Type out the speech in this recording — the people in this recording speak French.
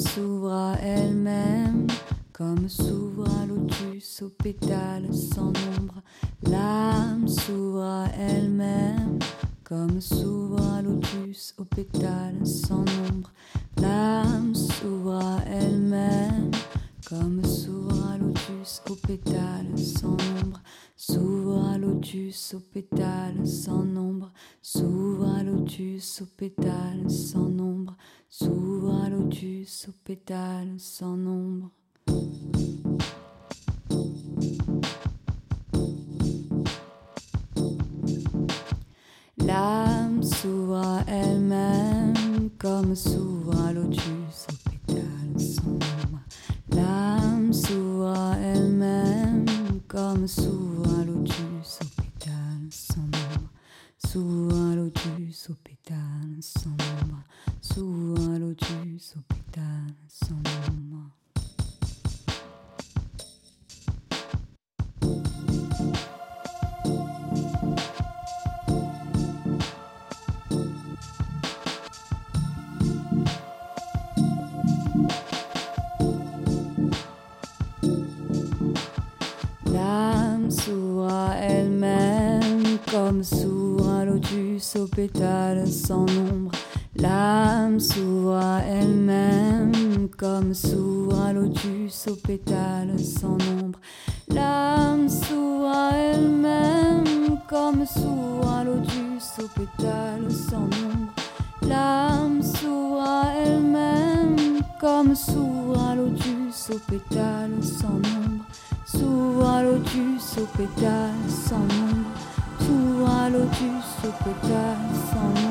s'ouvre à elle-même, comme s'ouvre un lotus aux pétales sans nombre. L'âme s'ouvre à elle-même, comme s'ouvre un lotus aux pétales sans nombre. L'âme s'ouvre à elle-même, comme s'ouvre un lotus aux pétales sans nombre. S'ouvre un lotus aux pétales sans nombre. S'ouvre un lotus aux pétales sans nombre. Pétales sans nombre. L'âme s'ouvre à elle-même comme s'ouvre un lotus pétales sans nombre. L'âme s'ouvre à elle-même comme s'ouvre un lotus aux pétales sans nombre. S'ouvre un lotus aux pétales sans nombre. S'ouvre comme s'ouvre un lotus aux pétales sans nombre. L'âme s'ouvre à elle-même comme s'ouvre un lotus aux pétales sans nombre. L'âme s'ouvre à elle-même comme s'ouvre un lotus aux pétales sans nombre. L'âme s'ouvre à elle-même comme s'ouvre un lotus aux pétales sans nombre. S'ouvre un lotus aux pétales sans nombre. Un lotus pétales sans nombre.